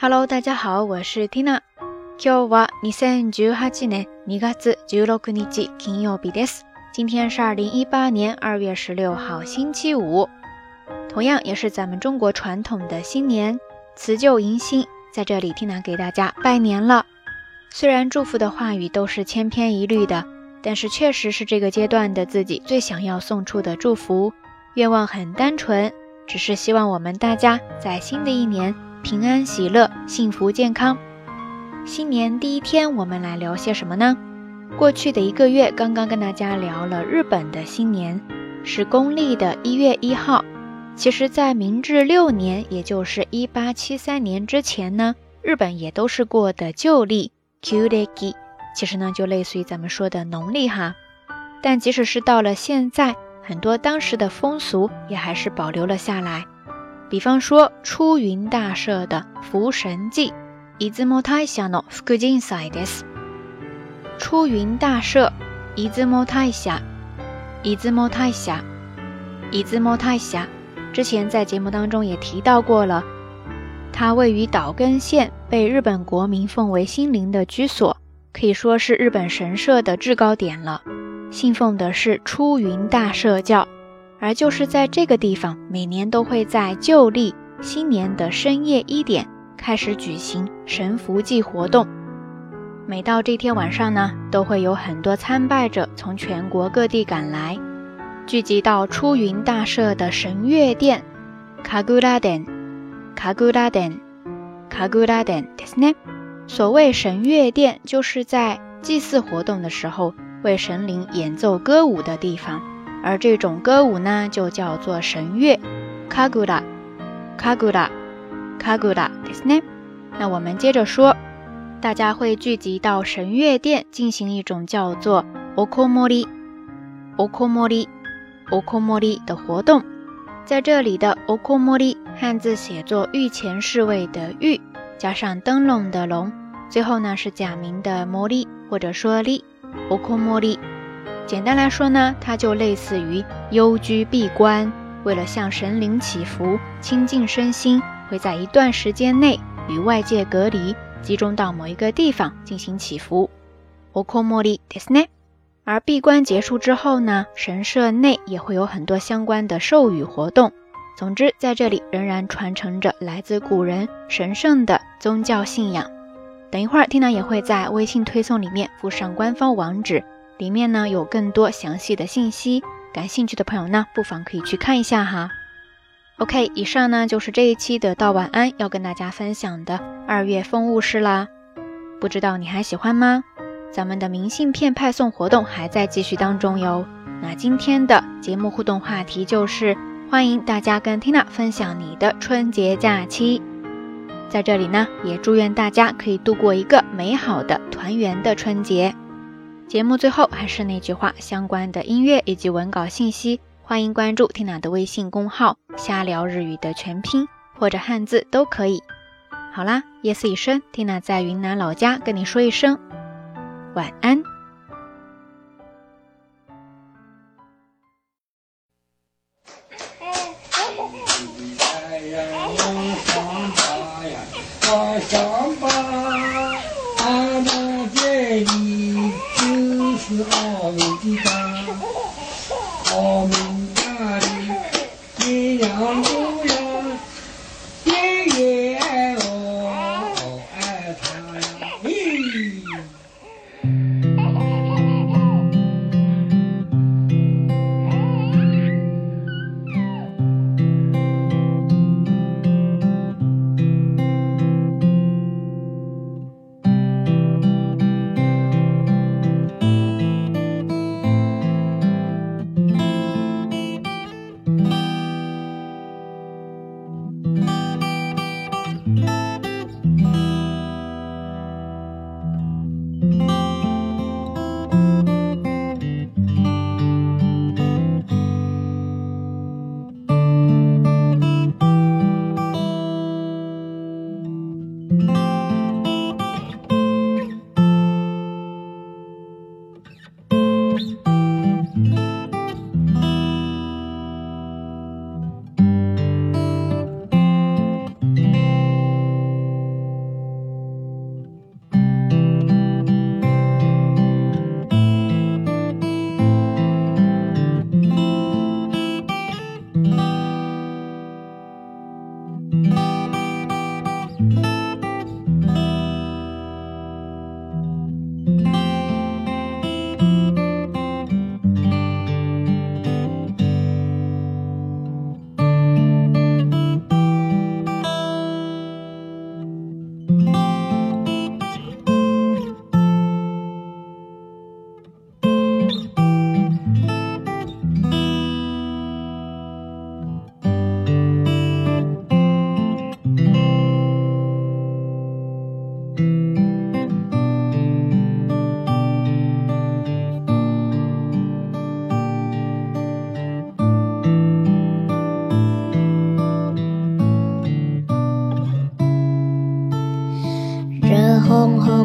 Hello，大家好，我是 Tina。今日は二千十八年二月十六日金曜日です。今天是二零一八年二月十六号星期五，同样也是咱们中国传统的新年，辞旧迎新。在这里，Tina 给大家拜年了。虽然祝福的话语都是千篇一律的，但是确实是这个阶段的自己最想要送出的祝福。愿望很单纯，只是希望我们大家在新的一年。 平安喜乐，幸福健康。新年第一天，我们来聊些什么呢？过去的一个月，刚刚跟大家聊了日本的新年，是公历的一月一号。其实，在明治六年，也就是一八七三年之前呢，日本也都是过的旧历 Kureki，其实呢，就类似于咱们说的农历哈。但即使是到了现在，很多当时的风俗也还是保留了下来。比方说出云大社的福神祭，出雲大社の福神祭です。出云大社，出雲大社，出雲大社，出雲大社。之前在节目当中也提到过了，它位于岛根县，被日本国民奉为心灵的居所，可以说是日本神社的制高点了。信奉的是出云大社教。 而就是在这个地方，每年都会在旧历新年的深夜一点开始举行神符祭活动。每到这天晚上呢，都会有很多参拜者从全国各地赶来，聚集到出云大社的神乐殿。卡古拉殿，卡古拉殿，卡古拉殿，ですね。所谓神乐殿，就是在祭祀活动的时候为神灵演奏歌舞的地方。 而这种歌舞呢，就叫做神乐，kagura，kagura，kagura，ですね。那我们接着说，大家会聚集到神乐殿进行一种叫做 okomori，okomori，okomori 的活动。在这里的 okomori 汉字写作御前侍卫的御，加上灯笼的笼，最后呢是假名的 mori 或者说 li，okomori。 简单来说呢，它就类似于幽居闭关，为了向神灵祈福、清净身心，会在一段时间内与外界隔离，集中到某一个地方进行祈福。okomori desu ne。而闭关结束之后呢，神社内也会有很多相关的授予活动。总之，在这里仍然传承着来自古人神圣的宗教信仰。等一会儿，Tina 也会在微信推送里面附上官方网址。里面呢有更多详细的信息，感兴趣的朋友呢不妨可以去看一下哈。OK，以上呢就是这一期的道晚安要跟大家分享的二月风物事啦。不知道你还喜欢吗？咱们的明信片派送活动还在继续当中哟。那今天的节目互动话题就是欢迎大家跟 Tina 分享你的春节假期。在这里呢也祝愿大家可以度过一个美好的团圆的春节。节目最后还是那句话，相关的音乐以及文稿信息，欢迎关注 Tina 的微信公号“瞎聊日语”的全拼或者汉字都可以。好啦，夜色已深，Tina 在云南老家跟你说一声晚安。Yeah. hong